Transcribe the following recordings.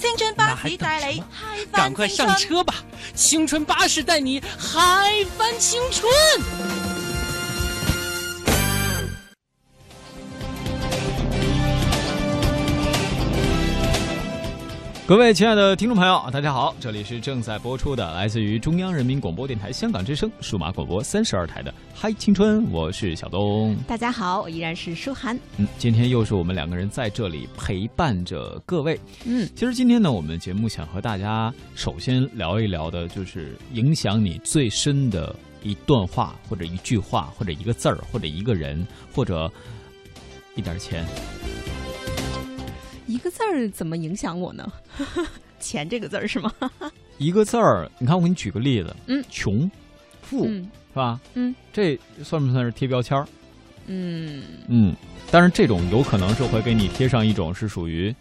青春巴士带你嗨翻赶快上青春吧！青春巴士带你嗨翻青春。各位亲爱的听众朋友，大家好，这里是正在播出的来自于中央人民广播电台香港之声数码广播三十二台的《嗨青春》，我是小东。大家好，我依然是舒涵。嗯，今天又是我们两个人在这里陪伴着各位。嗯，其实今天呢，我们节目想和大家首先聊一聊的，就是影响你最深的一段话，或者一句话，或者一个字儿，或者一个人，或者一点钱。一个字儿怎么影响我呢？钱这个字儿是吗？一个字儿，你看我给你举个例子，嗯穷，富、嗯是吧？嗯，这算不算是贴标签儿？嗯嗯，但是这种有可能是会给你贴上一种是属于，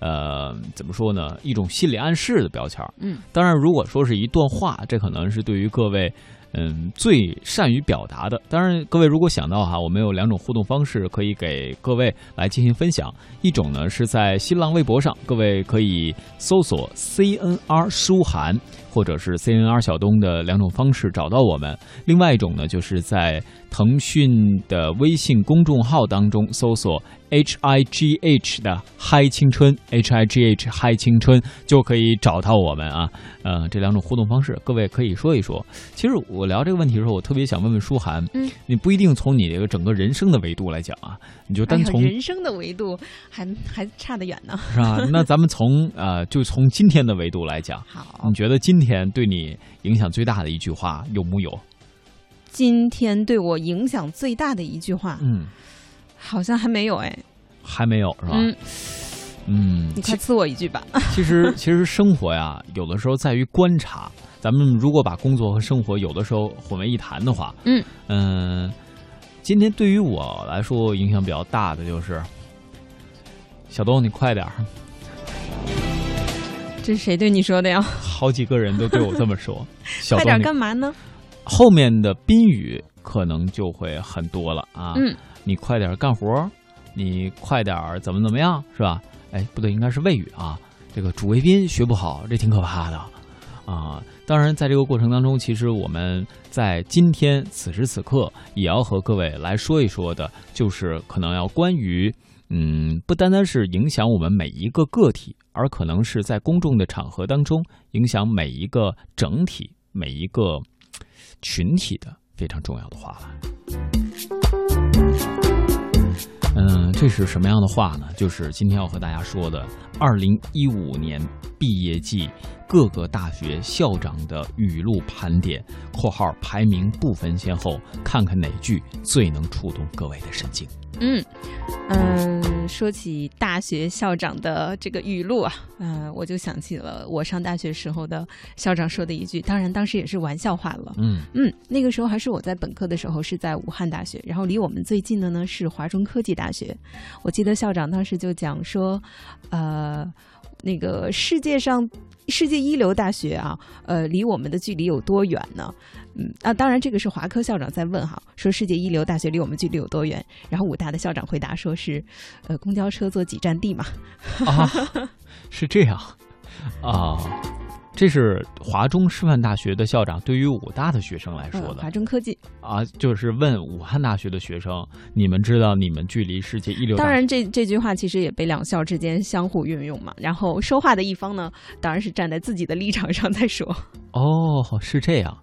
呃，怎么说呢？一种心理暗示的标签儿。嗯，当然，如果说是一段话，这可能是对于各位。嗯，最善于表达的，当然，各位如果想到哈，我们有两种互动方式可以给各位来进行分享。一种呢是在新浪微博上，各位可以搜索 CNR 舒涵或者是 CNR 小东的两种方式找到我们。另外一种呢，就是在腾讯的微信公众号当中搜索 H I G H 的嗨青春，H I G H 嗨青春就可以找到我们啊。呃，这两种互动方式，各位可以说一说。其实我聊这个问题的时候，我特别想问问舒涵，嗯，你不一定从你这个整个人生的维度来讲啊，你就单从、人生的维度还还差得远呢。是吧？那咱们从呃，就从今天的维度来讲，好你，觉得今天对你影响最大的一句话有木有？今天对我影响最大的一句话，嗯，好像还没有哎。还没有是吧？嗯，嗯，你快赐我一句吧。其实，其实生活呀，有的时候在于观察。咱们如果把工作和生活有的时候混为一谈的话，嗯嗯、今天对于我来说影响比较大的就是，小东，你快点儿！这是谁对你说的呀？好几个人都对我这么说。小快点干嘛呢？后面的宾语可能就会很多了啊。嗯，你快点干活，你快点怎么怎么样，是吧？哎，不对，应该是谓语啊。这个主谓宾学不好，这挺可怕的啊。当然，在这个过程当中，其实我们在今天此时此刻也要和各位来说一说的，就是可能要关于，嗯，不单单是影响我们每一个个体，而可能是在公众的场合当中影响每一个整体、每一个群体的非常重要的话了。嗯，这是什么样的话呢？就是今天要和大家说的，二零一五年毕业季各个大学校长的语录盘点（括号排名不分先后），看看哪句最能触动各位的神经。嗯嗯，说起大学校长的这个语录啊，嗯、我就想起了我上大学时候的校长说的一句，当然当时也是玩笑话了。嗯嗯，那个时候还是我在本科的时候，是在武汉大学，然后离我们最近的呢是华中科技大学。我记得校长当时就讲说，呃，那个世界上世界一流大学啊，呃，离我们的距离有多远呢？嗯啊，当然这个是华科校长在问哈，说世界一流大学离我们距离有多远？然后武大的校长回答说是，呃，公交车坐几站地嘛。啊，是这样啊。这是华中师范大学的校长对于武大的学生来说嗯，的华中科技。啊，就是问武汉大学的学生：你们知道你们距离世界一流当然这，这句话其实也被两校之间相互运用嘛。然后说话的一方呢，当然是站在自己的立场上在说。哦，是这样，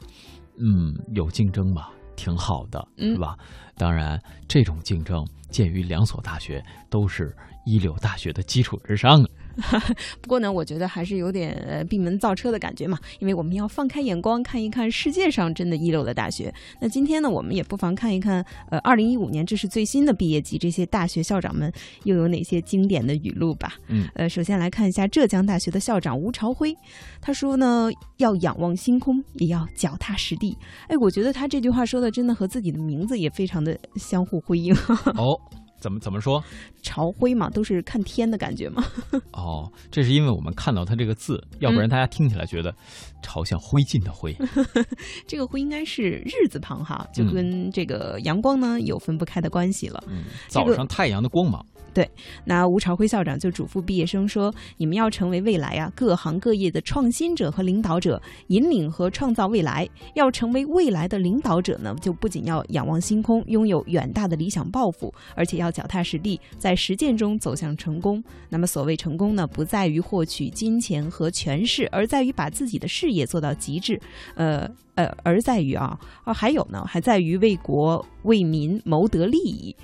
嗯，有竞争吧，挺好的，嗯是吧？当然，这种竞争鉴于两所大学都是一流大学的基础之上啊。不过呢，我觉得还是有点呃闭门造车的感觉嘛，因为我们要放开眼光看一看世界上真的一流的大学。那今天呢，我们也不妨看一看，呃，二零一五年这是最新的毕业季，这些大学校长们又有哪些经典的语录吧？嗯，呃，首先来看一下浙江大学的校长吴朝辉，他说呢，要仰望星空，也要脚踏实地。哎，我觉得他这句话说的真的和自己的名字也非常的相互辉映。哦，怎么怎么说？朝晖嘛，都是看天的感觉嘛。哦，这是因为我们看到它这个字，要不然大家听起来觉得朝向灰烬的灰。这个灰应该是日字旁哈，就跟这个阳光呢有分不开的关系了。嗯，早上太阳的光芒。对，那吴朝辉校长就嘱咐毕业生说：“你们要成为未来啊各行各业的创新者和领导者，引领和创造未来。要成为未来的领导者呢，就不仅要仰望星空，拥有远大的理想抱负，而且要脚踏实地，在实践中走向成功。那么，所谓成功呢，不在于获取金钱和权势，而在于把自己的事业做到极致。呃呃，而在于啊啊，还有呢，还在于为国为民谋得利益。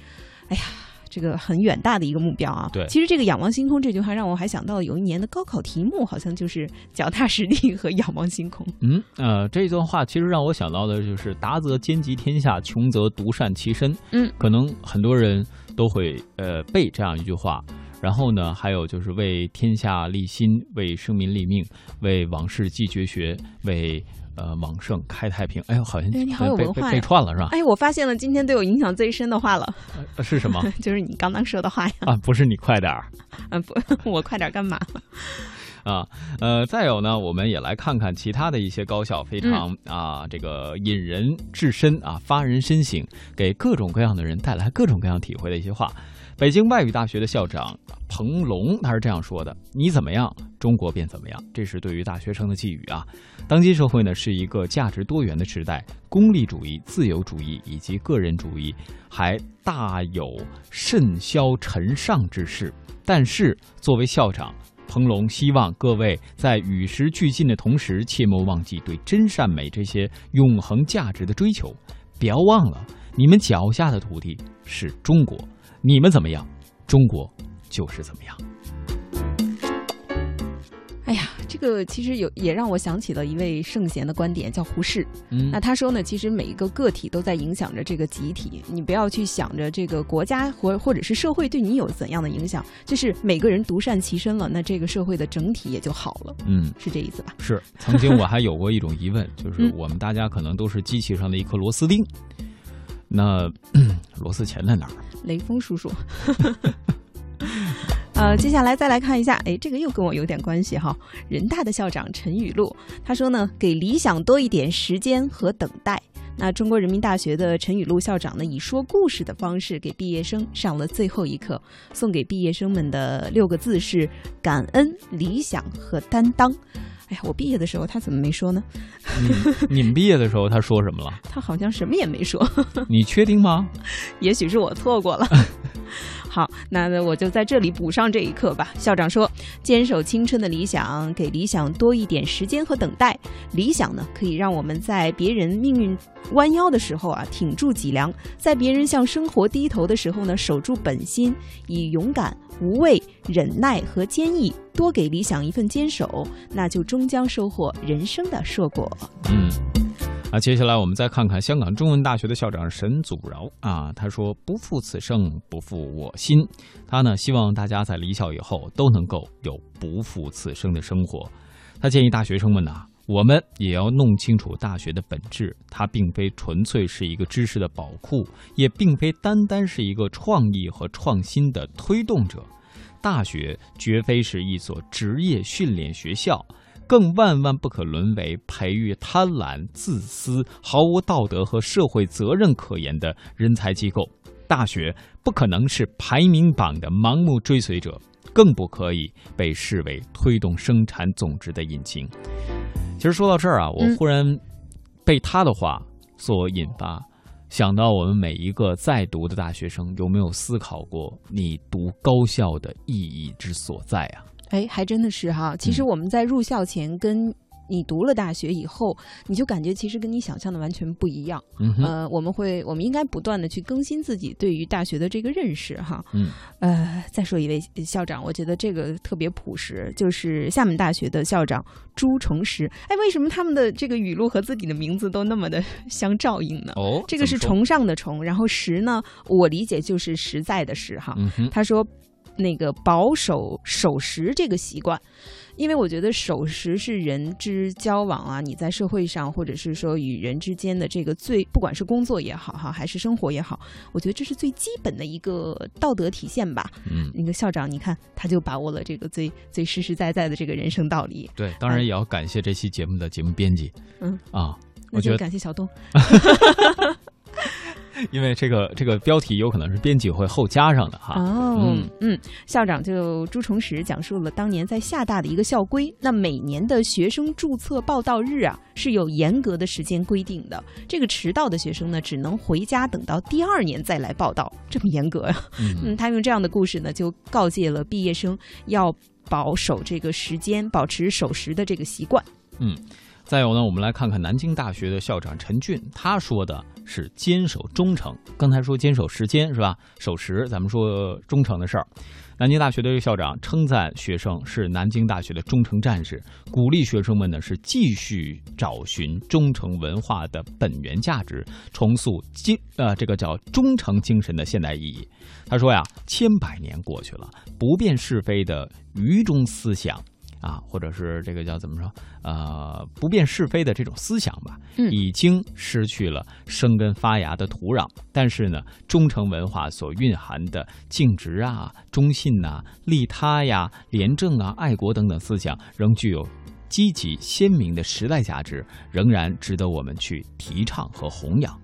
哎呀。”这个很远大的一个目标啊！对，其实这个“仰望星空”这句话让我还想到有一年的高考题目，好像就是脚踏实地和仰望星空。嗯，呃，这段话其实让我想到的就是“达则兼济天下，穷则独善其身”。嗯，可能很多人都会呃背这样一句话。然后呢，还有就是为天下立心，为生民立命，为王室继绝学，为。呃，往盛开太平。哎呦，好像你好有文化被串了是吧？哎，我发现了今天对我影响最深的话了。是什么？就是你刚刚说的话呀。啊，不是你快点儿。嗯，不，我快点干嘛？啊，呃，再有呢，我们也来看看其他的一些高校，非常啊，这个引人至深啊，发人深省，给各种各样的人带来各种各样体会的一些话。北京外语大学的校长彭龙他是这样说的：“你怎么样，中国便怎么样。”这是对于大学生的寄语啊。当今社会呢是一个价值多元的时代，功利主义、自由主义以及个人主义还大有甚嚣尘上之势。但是作为校长，彭龙希望各位在与时俱进的同时，切莫忘记对真善美这些永恒价值的追求。不要忘了，你们脚下的土地是中国。你们怎么样，中国就是怎么样。这个其实有也让我想起了一位圣贤的观点，叫胡适。嗯，那他说呢，其实每一个个体都在影响着这个集体，你不要去想着这个国家或或者是社会对你有怎样的影响，就是每个人独善其身了，那这个社会的整体也就好了。嗯，是这意思吧？是。曾经我还有过一种疑问，就是我们大家可能都是机器上的一颗螺丝钉。那 螺丝钳在哪儿？雷锋叔叔。呃，接下来再来看一下，哎，这个又跟我有点关系哈。人大的校长陈雨露他说呢，给理想多一点时间和等待。那中国人民大学的陈雨露校长呢，以说故事的方式给毕业生上了最后一课，送给毕业生们的六个字是：感恩、理想和担当。哎呀，我毕业的时候他怎么没说呢？你们毕业的时候他说什么了？他好像什么也没说。你确定吗？也许是我错过了。好，那我就在这里补上这一课吧。校长说：“坚守青春的理想，给理想多一点时间和等待。理想呢，可以让我们在别人命运弯腰的时候啊，挺住脊梁；在别人向生活低头的时候呢，守住本心，以勇敢、无畏、忍耐和坚毅，多给理想一份坚守，那就终将收获人生的硕果。”嗯。那接下来我们再看看香港中文大学的校长沈祖尧啊，他说：“不负此生，不负我心。”他呢希望大家在离校以后都能够有不负此生的生活。他建议大学生们呢，我们也要弄清楚大学的本质，它并非纯粹是一个知识的宝库，也并非单单是一个创意和创新的推动者。大学绝非是一所职业训练学校。更万万不可沦为培育贪婪、自私、毫无道德和社会责任可言的人才机构。大学不可能是排名榜的盲目追随者，更不可以被视为推动生产总值的引擎。其实说到这儿啊，我忽然被他的话所引发，想到我们每一个在读的大学生，有没有思考过你读高校的意义之所在啊？哎，还真的是哈。其实我们在入校前跟你读了大学以后，你就感觉其实跟你想象的完全不一样。嗯我们会，我们应该不断的去更新自己对于大学的这个认识哈。嗯，呃，再说一位校长，我觉得这个特别朴实，就是厦门大学的校长朱崇实。哎，为什么他们的这个语录和自己的名字都那么的 相照应呢？哦，这个是崇尚的崇，然后实呢，我理解就是实在的实哈。嗯哼，他说，那个保守守时这个习惯，因为我觉得守时是人之交往啊，你在社会上或者是说与人之间的这个最，不管是工作也好哈，还是生活也好，我觉得这是最基本的一个道德体现吧。嗯，那个校长，你看他就把握了这个最最实实在在的这个人生道理。对，当然也要感谢这期节目的节目编辑，嗯啊，那就我觉得感谢小东。因为这个这个标题有可能是编辑会后加上的哈。哦，嗯嗯校长就朱崇实讲述了当年在厦大的一个校规。那每年的学生注册报到日啊，是有严格的时间规定的。这个迟到的学生呢，只能回家等到第二年再来报到，这么严格呀、嗯嗯，他用这样的故事呢，就告诫了毕业生要保守这个时间，保持守时的这个习惯。嗯再有呢，我们来看看南京大学的校长陈俊，他说的是坚守忠诚。刚才说坚守时间是吧？守时，咱们说忠诚的事儿。南京大学的这个校长称赞学生是南京大学的忠诚战士，鼓励学生们呢是继续找寻忠诚文化的本源价值，重塑精呃这个叫忠诚精神的现代意义。他说呀，千百年过去了，不辨是非的愚忠思想。啊，或者是这个叫怎么说？呃，不辨是非的这种思想吧，嗯已经失去了生根发芽的土壤。但是呢，忠诚文化所蕴含的尽职啊、忠信呐、利他呀、廉政啊、爱国等等思想，仍具有积极鲜明的时代价值，仍然值得我们去提倡和弘扬。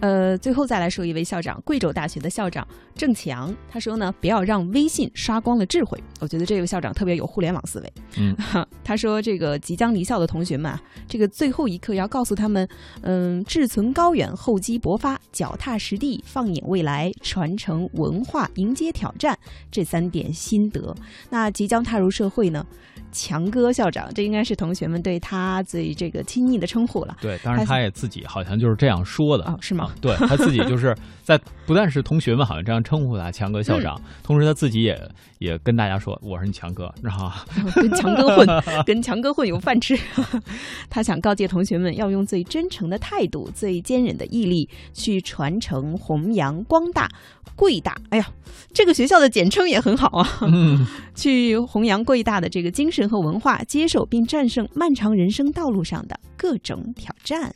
呃，最后再来说一位校长，贵州大学的校长郑强，他说呢，不要让微信刷光了智慧。我觉得这位校长特别有互联网思维。嗯，他说这个即将离校的同学们啊，这个最后一刻要告诉他们，嗯，志存高远，厚积薄发，脚踏实地，放眼未来，传承文化，迎接挑战这三点心得。那即将踏入社会呢，强哥校长，这应该是同学们对他最这个亲昵的称呼了。对，当然他也自己好像就是这样说的。哦，是吗？啊，对他自己就是在不但是同学们好像这样称呼他强哥校长，同时他自己也也跟大家说我是你强哥，然后 跟强哥混，跟强哥混有饭吃。他想告诫同学们，要用最真诚的态度、最坚韧的毅力去传承、弘扬、光大、贵大。哎呀，这个学校的简称也很好啊！嗯，去弘扬贵大的这个精神和文化，接受并战胜漫长人生道路上的各种挑战。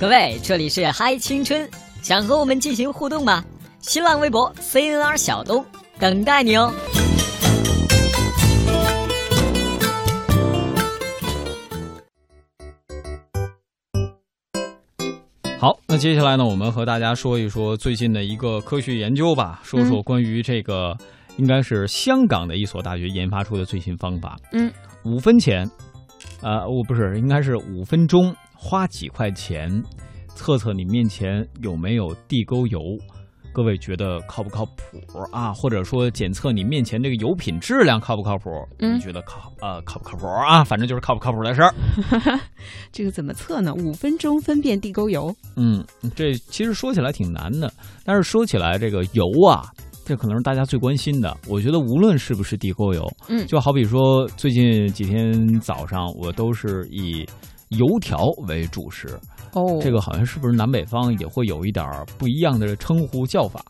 各位，这里是嗨青春，想和我们进行互动吗？新浪微博 CNR 小东等待你哦。好，那接下来呢，我们和大家说一说最近的一个科学研究吧，说说关于这个应该是香港的一所大学研发出的最新方法。嗯，五分钱，呃，我不是，应该是五分钟花几块钱，测测你面前有没有地沟油。各位觉得靠不靠谱啊？或者说检测你面前这个油品质量靠不靠谱？嗯你觉得靠呃靠不靠谱啊？反正就是靠不靠谱的事儿。这个怎么测呢？五分钟分辨地沟油。嗯，这其实说起来挺难的，但是说起来这个油啊，这可能是大家最关心的。我觉得无论是不是地沟油，嗯就好比说最近几天早上我都是以油条为主食，哦这个好像是不是南北方也会有一点儿不一样的称呼叫法？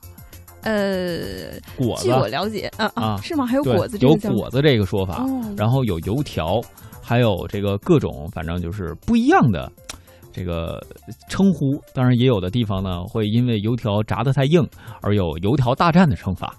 呃，果子据我了解，啊啊是吗？还有果子有果子这个说法，哦然后有油条，还有这个各种，反正就是不一样的这个称呼。当然，也有的地方呢会因为油条炸得太硬而有油条大战的称法。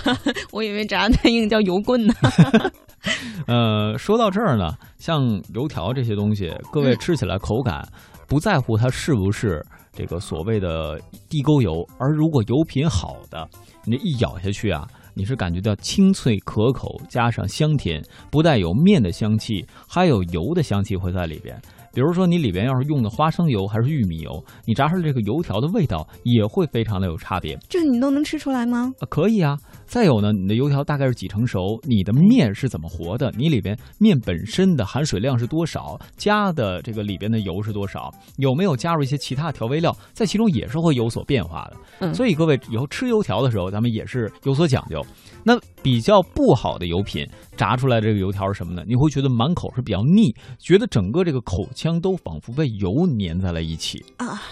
我以为炸太硬叫油棍呢。呃，说到这儿呢，像油条这些东西，各位嗯吃起来口感不在乎它是不是这个所谓的地沟油，而如果油品好的，你这一咬下去啊，你是感觉到清脆可口，加上香甜，不但有面的香气，还有油的香气会在里边。比如说你里边要是用的花生油还是玉米油，你炸出来这个油条的味道也会非常的有差别。这你都能吃出来吗？啊，可以啊。再有呢，你的油条大概是几成熟？你的面是怎么和的？你里边面本身的含水量是多少？加的这个里边的油是多少？有没有加入一些其他调味料？在其中也是会有所变化的。嗯所以各位以后吃油条的时候，咱们也是有所讲究。那比较不好的油品炸出来这个油条是什么呢？你会觉得满口是比较腻，觉得整个这个口腔都仿佛被油粘在了一起啊，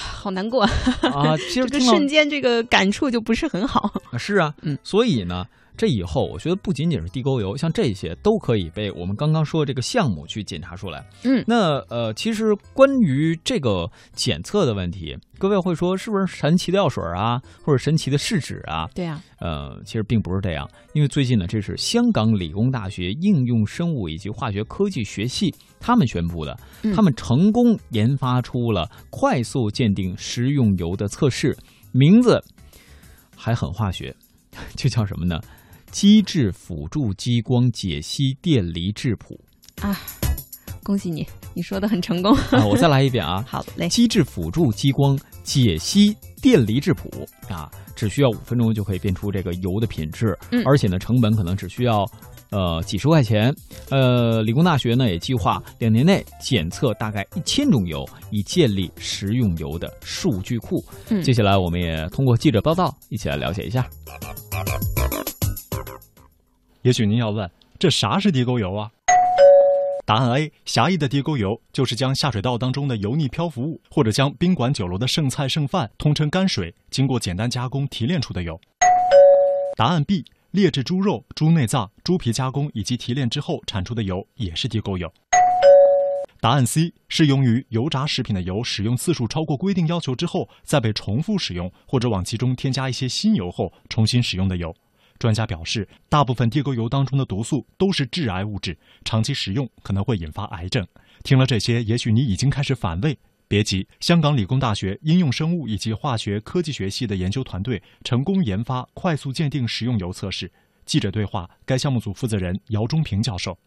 好难过，啊。其实这个瞬间这个感触就不是很好。啊，是啊，嗯，所以呢，这以后我觉得不仅仅是地沟油，像这些都可以被我们刚刚说的这个项目去检查出来。嗯那呃，其实关于这个检测的问题，各位会说是不是神奇的药水啊，或者神奇的试纸啊？对啊，呃，其实并不是这样，因为最近呢，这是香港理工大学应用生物以及化学科技学系他们宣布的，嗯他们成功研发出了快速鉴定食用油的测试，名字还很化学，就叫什么呢？机制辅助激光解析电离质谱啊，恭喜你，你说的很成功。啊！我再来一遍啊！好嘞，机制辅助激光解析电离质谱啊，只需要五分钟就可以变出这个油的品质，嗯而且呢，成本可能只需要呃几十块钱。呃，理工大学呢也计划两年内检测大概一千种油，以建立食用油的数据库。嗯接下来我们也通过记者报道一起来了解一下。也许您要问，这啥是地沟油啊？答案 A：狭义的地沟油就是将下水道当中的油腻漂浮物，或者将宾馆酒楼的剩菜剩饭，通称泔水，经过简单加工提炼出的油。答案 B：劣质猪肉、猪内脏、猪皮加工以及提炼之后产出的油也是地沟油。答案 C：适用于油炸食品的油使用次数超过规定要求之后，再被重复使用，或者往其中添加一些新油后重新使用的油。专家表示，大部分地沟油当中的毒素都是致癌物质，长期食用可能会引发癌症。听了这些，也许你已经开始反胃。别急，香港理工大学应用生物以及化学科技学系的研究团队成功研发快速鉴定食用油测试。记者对话该项目组负责人姚忠平教授。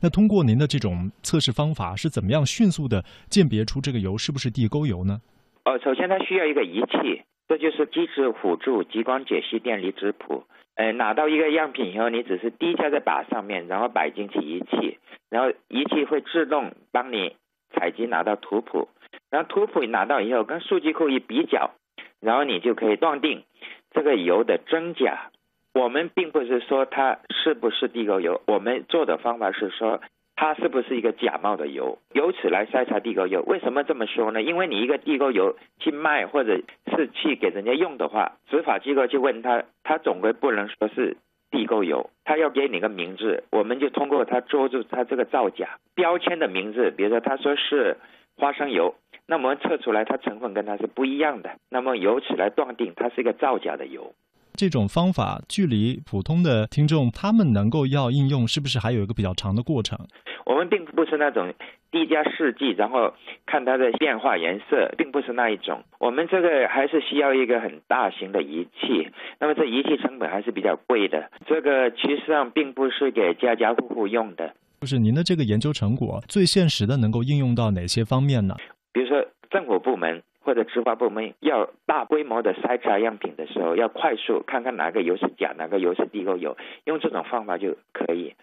那通过您的这种测试方法，是怎么样迅速的鉴别出这个油是不是地沟油呢？呃，首先它需要一个仪器，这就是机制辅助激光解析电离质谱。呃，拿到一个样品以后，你只是滴下在靶上面，然后摆进去仪器，然后仪器会自动帮你采集拿到图谱，然后图谱拿到以后跟数据库一比较，然后你就可以断定这个油的真假。我们并不是说它是不是地沟油，我们做的方法是说它是不是一个假冒的油，由此来筛查地沟油。为什么这么说呢？因为你一个地沟油去卖或者是去给人家用的话，执法机构去问他，他总归不能说是地沟油，他要给你个名字，我们就通过他捉住他这个造假标签的名字，比如说他说是花生油。那么测出来它成分跟它是不一样的，那么由此来断定它是一个造假的油。这种方法距离普通的听众他们能够要应用，是不是还有一个比较长的过程？我们并不是那种滴加试剂，然后看它的变化颜色，并不是那一种。我们这个还是需要一个很大型的仪器，那么这仪器成本还是比较贵的。这个其实上并不是给家家户户用的。就是您的这个研究成果最现实的能够应用到哪些方面呢？比如说政府部门或者执法部门要大规模的筛查样品的时候，要快速看看哪个油是假，哪个油是地沟油，用这种方法就可以。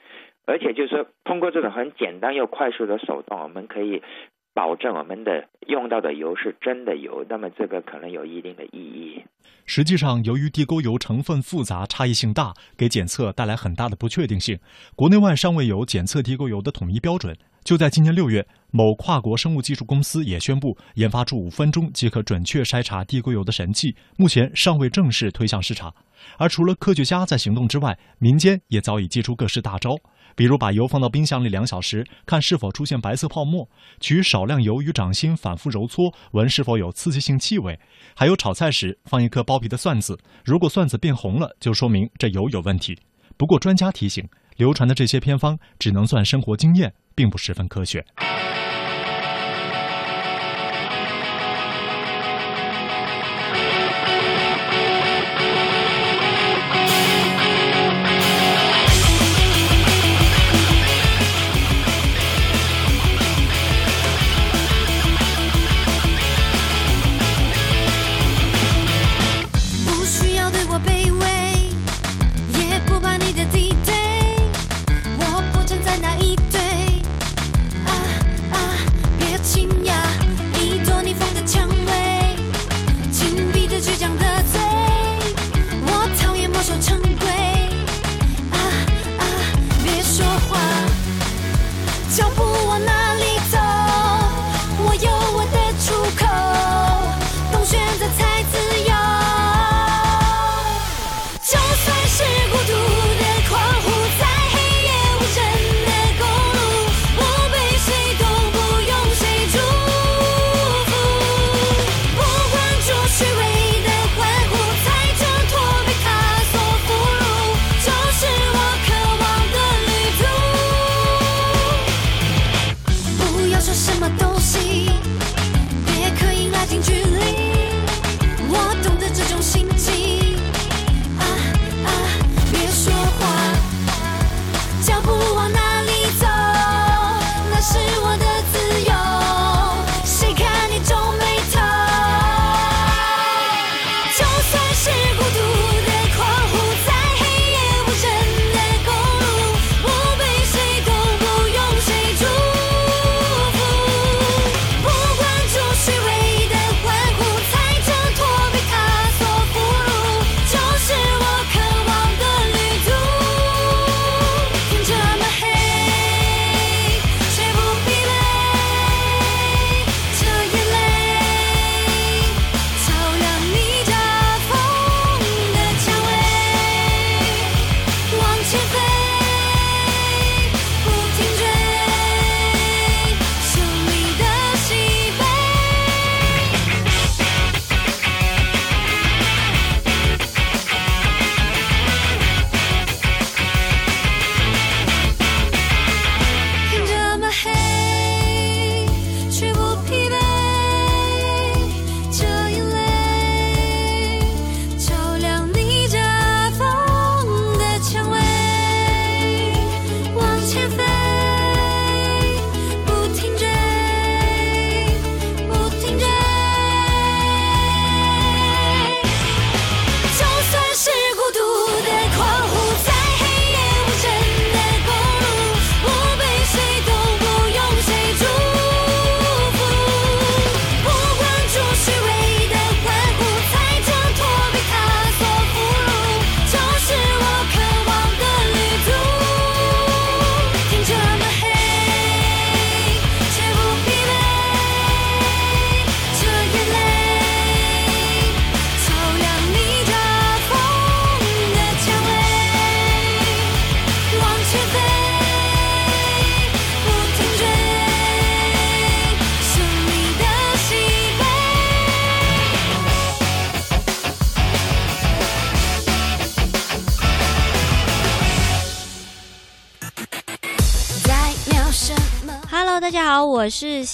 而且就是说，通过这种很简单又快速的手段，我们可以保证我们的用到的油是真的油，那么这个可能有一定的意义。实际上，由于地沟油成分复杂、差异性大，给检测带来很大的不确定性，国内外尚未有检测地沟油的统一标准。就在今年六月，某跨国生物技术公司也宣布研发出五分钟即可准确筛查地沟油的神器，目前尚未正式推向市场。而除了科学家在行动之外，民间也早已祭出各式大招，比如把油放到冰箱里两小时，看是否出现白色泡沫；取少量油与掌心反复揉搓，闻是否有刺激性气味；还有炒菜时放一颗剥皮的蒜子，如果蒜子变红了，就说明这油有问题。不过专家提醒，流传的这些偏方只能算生活经验，并不十分科学。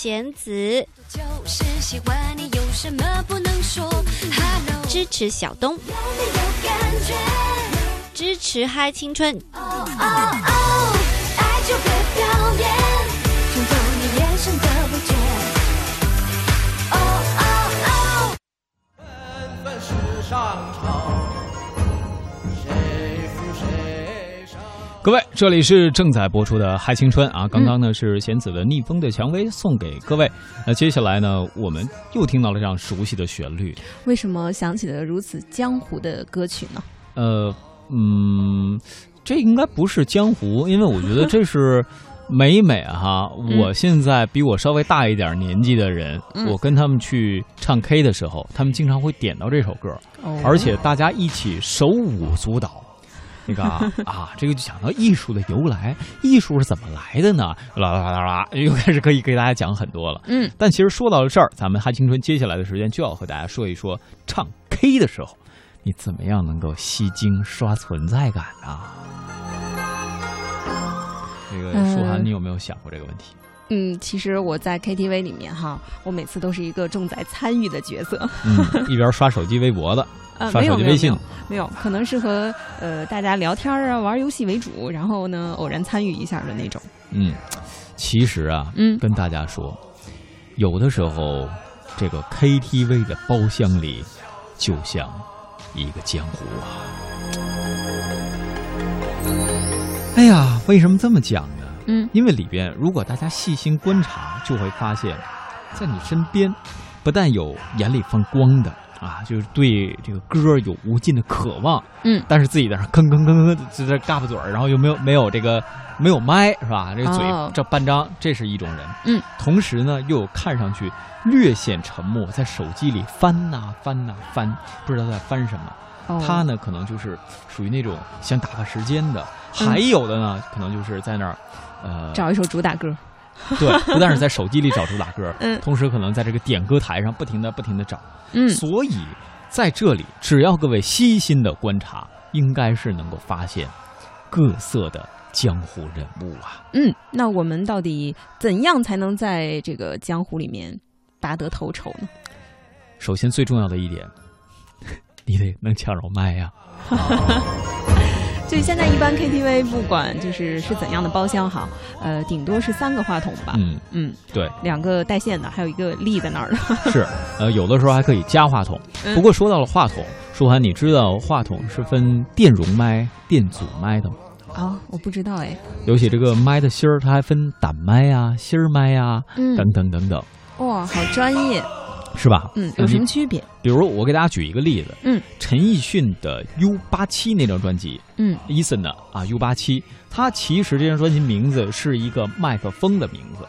贤子，就是喜欢你，有什么不能说？Hello，支持小东，有没有感觉？支持嗨青春。哦哦哦，爱就别表演，冲走你眼神的不觉。哦哦哦，纷纷世上潮，这里是正在播出的《嗨青春》啊，刚刚呢是弦子的《逆风的蔷薇》送给各位。那接下来呢，我们又听到了这样熟悉的旋律。为什么想起了如此江湖的歌曲呢？呃，嗯，这应该不是江湖，因为我觉得这是每每哈，嗯我现在比我稍微大一点年纪的人，嗯我跟他们去唱 K 的时候，他们经常会点到这首歌，哦而且大家一起手舞足蹈。那个啊啊，这个就讲到艺术的由来，艺术是怎么来的呢？啦啦啦啦，又开始可以给大家讲很多了。嗯，但其实说到了这儿，咱们哈青春接下来的时间就要和大家说一说唱 K 的时候，你怎么样能够吸睛刷存在感呢？这个嗯舒涵，你有没有想过这个问题？嗯，其实我在 KTV 里面哈，我每次都是一个重在参与的角色。嗯，一边刷手机微博的，呃，刷手机微信没有可能是和呃大家聊天啊、玩游戏为主，然后呢偶然参与一下的那种。嗯，其实啊，嗯跟大家说，有的时候这个 KTV 的包厢里就像一个江湖啊。哎呀，为什么这么讲呢？嗯，因为里边如果大家细心观察，就会发现，在你身边，不但有眼里放光的啊，就是对这个歌有无尽的渴望，嗯，但是自己在那儿吭吭吭吭就在嘎巴嘴儿，然后又没有没有这个没有麦是吧？这个嘴哦这半张，这是一种人。嗯，同时呢，又有看上去略显沉默，在手机里翻呐、翻呐、翻，不知道在翻什么。哦他呢，可能就是属于那种想打发时间的，嗯还有的呢，可能就是在那儿，呃，找一首主打歌。对，不但是在手机里找主打歌，嗯同时可能在这个点歌台上不停的、不停的找，嗯所以在这里，只要各位细心的观察，应该是能够发现各色的江湖人物啊。嗯，那我们到底怎样才能在这个江湖里面拔得头筹呢？首先最重要的一点，你得能抢着麦呀、就现在一般 KTV 不管就是是怎样的包厢哈，呃，顶多是三个话筒吧，嗯嗯，对，两个带线的，还有一个立在那儿的。是，呃，有的时候还可以加话筒。嗯不过说到了话筒，舒涵，你知道话筒是分电容麦、电阻麦的吗？啊、我不知道哎。尤其这个麦的芯儿，它还分胆麦啊、芯儿麦啊，嗯等等等等，哇，好专业。是吧？嗯，有什么区别？比如我给大家举一个例子，嗯，陈奕迅的 U 八七那张专辑，嗯，Eason 的啊 U 八七，它其实这张专辑名字是一个麦克风的名字，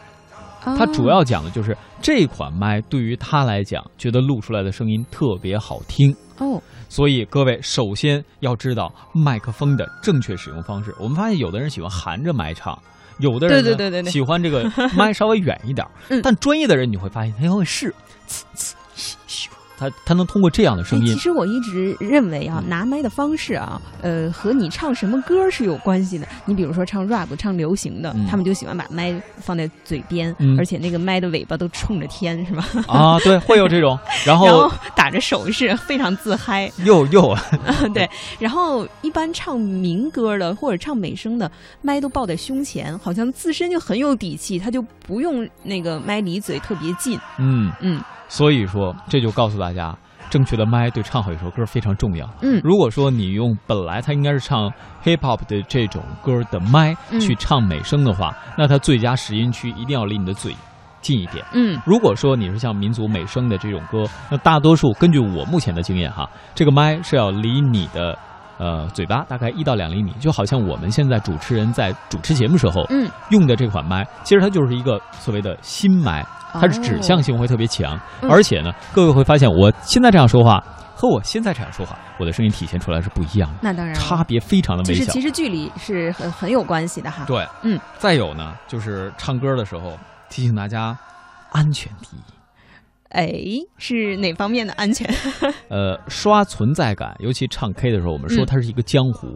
它主要讲的就是这款麦对于他来讲，觉得录出来的声音特别好听。哦，所以各位首先要知道麦克风的正确使用方式。我们发现有的人喜欢含着麦唱，有的人对对对对对喜欢这个麦稍微远一点。嗯但专业的人你会发现他会试，他他能通过这样的声哎，音其。实我一直认为啊，拿麦的方式啊，呃，和你唱什么歌是有关系的。你比如说唱 rap、唱流行的，嗯他们就喜欢把麦放在嘴边，嗯而且那个麦的尾巴都冲着天，是吧？啊，对，会有这种，然后打着手势，非常自嗨。又又 对，然后一般唱民歌的或者唱美声的，麦都抱在胸前，好像自身就很有底气，他就不用那个麦离嘴特别近。嗯嗯，所以说这就告诉大家，正确的麦对唱好一首歌非常重要。嗯如果说你用本来它应该是唱 hip hop 的这种歌的麦嗯去唱美声的话，那它最佳拾音区一定要离你的嘴近一点。嗯如果说你是像民族美声的这种歌，那大多数根据我目前的经验哈，这个麦是要离你的呃嘴巴大概一到两厘米，就好像我们现在主持人在主持节目时候嗯用的这款麦，其实它就是一个所谓的新麦，它是指向性会特别强，而且呢，各位会发现我现在这样说话和我现在这样说话，我的声音体现出来是不一样的，那当然差别非常的微小。就是其实距离是很很有关系的哈。对，嗯，再有呢，就是唱歌的时候提醒大家，安全第一。哎，是哪方面的安全？呃，刷存在感，尤其唱 K 的时候，我们说嗯它是一个江湖。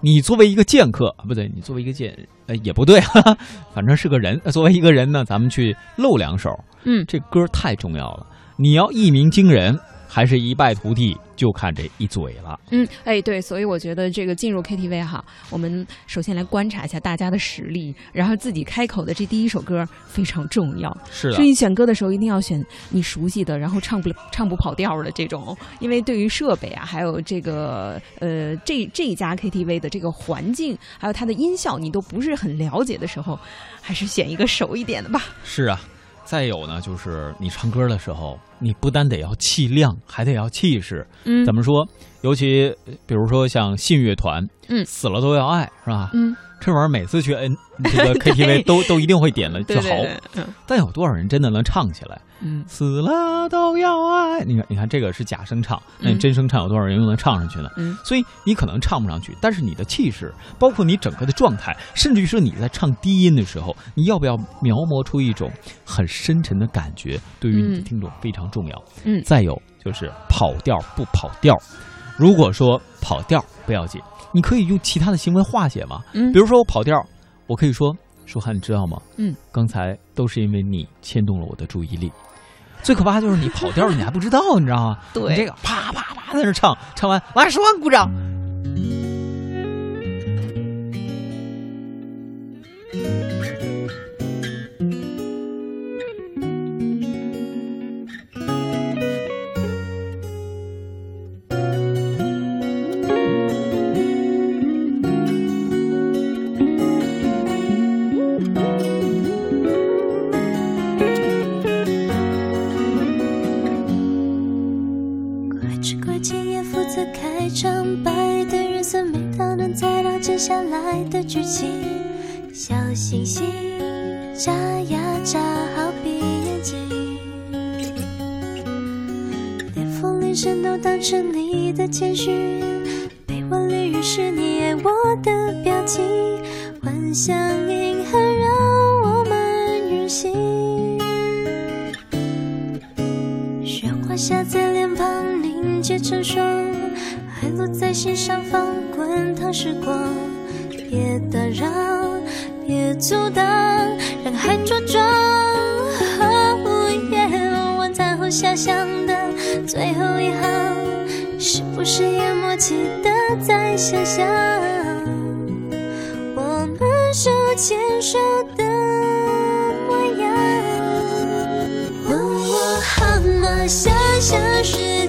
你作为一个剑客，啊不对，你作为一个剑，呃，也不对，哈哈，反正是个人。呃作为一个人呢，咱们去露两手，嗯，这歌太重要了。你要一鸣惊人，还是一败涂地，就看这一嘴了。嗯，哎，对，所以我觉得这个进入 KTV 哈，我们首先来观察一下大家的实力，然后自己开口的这第一首歌非常重要。是的所以选歌的时候一定要选你熟悉的，然后唱不唱不跑调的这种，因为对于设备啊，还有这个呃这这家 KTV 的这个环境，还有它的音效，你都不是很了解的时候，还是选一个熟一点的吧。是啊，再有呢，就是你唱歌的时候，你不单得要气量，还得要气势。嗯怎么说？尤其呃比如说像信乐团，嗯死了都要爱，是吧？嗯，这玩意儿每次去 N 这个 KTV 都都一定会点了对就好但有多少人真的能唱起来？嗯，死了都要爱。你看，你看这个是假声唱，那你嗯真声唱有多少人又能唱上去呢？嗯，所以你可能唱不上去，但是你的气势，包括你整个的状态，甚至于说你在唱低音的时候，你要不要描摹出一种很深沉的感觉，对于你的嗯听众非常重要。嗯再有就是跑调不跑调。如果说跑调不要紧，你可以用其他的行为化解嘛。嗯比如说我跑调，我可以说：“舒涵，你知道吗？嗯，刚才都是因为你牵动了我的注意力。最可怕就是你跑调了，你还不知道，你知道吗？对你这个啪啪啪在那唱，唱完来舒涵鼓掌。幻想银河让我们远行。雪花下在脸庞凝结成霜，海落在心上方滚烫时光。别打扰，别阻挡，让海茁壮。哦耶晚餐后遐想的最后一行，是不是也默契的在想象？牵手的模样。问我好吗？想象世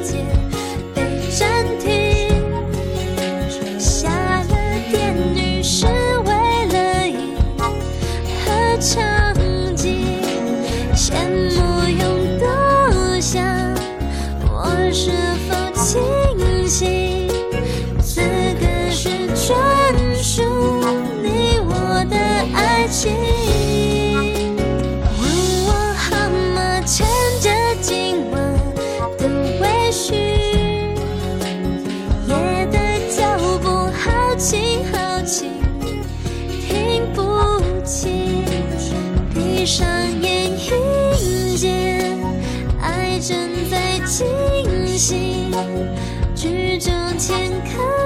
剧中前看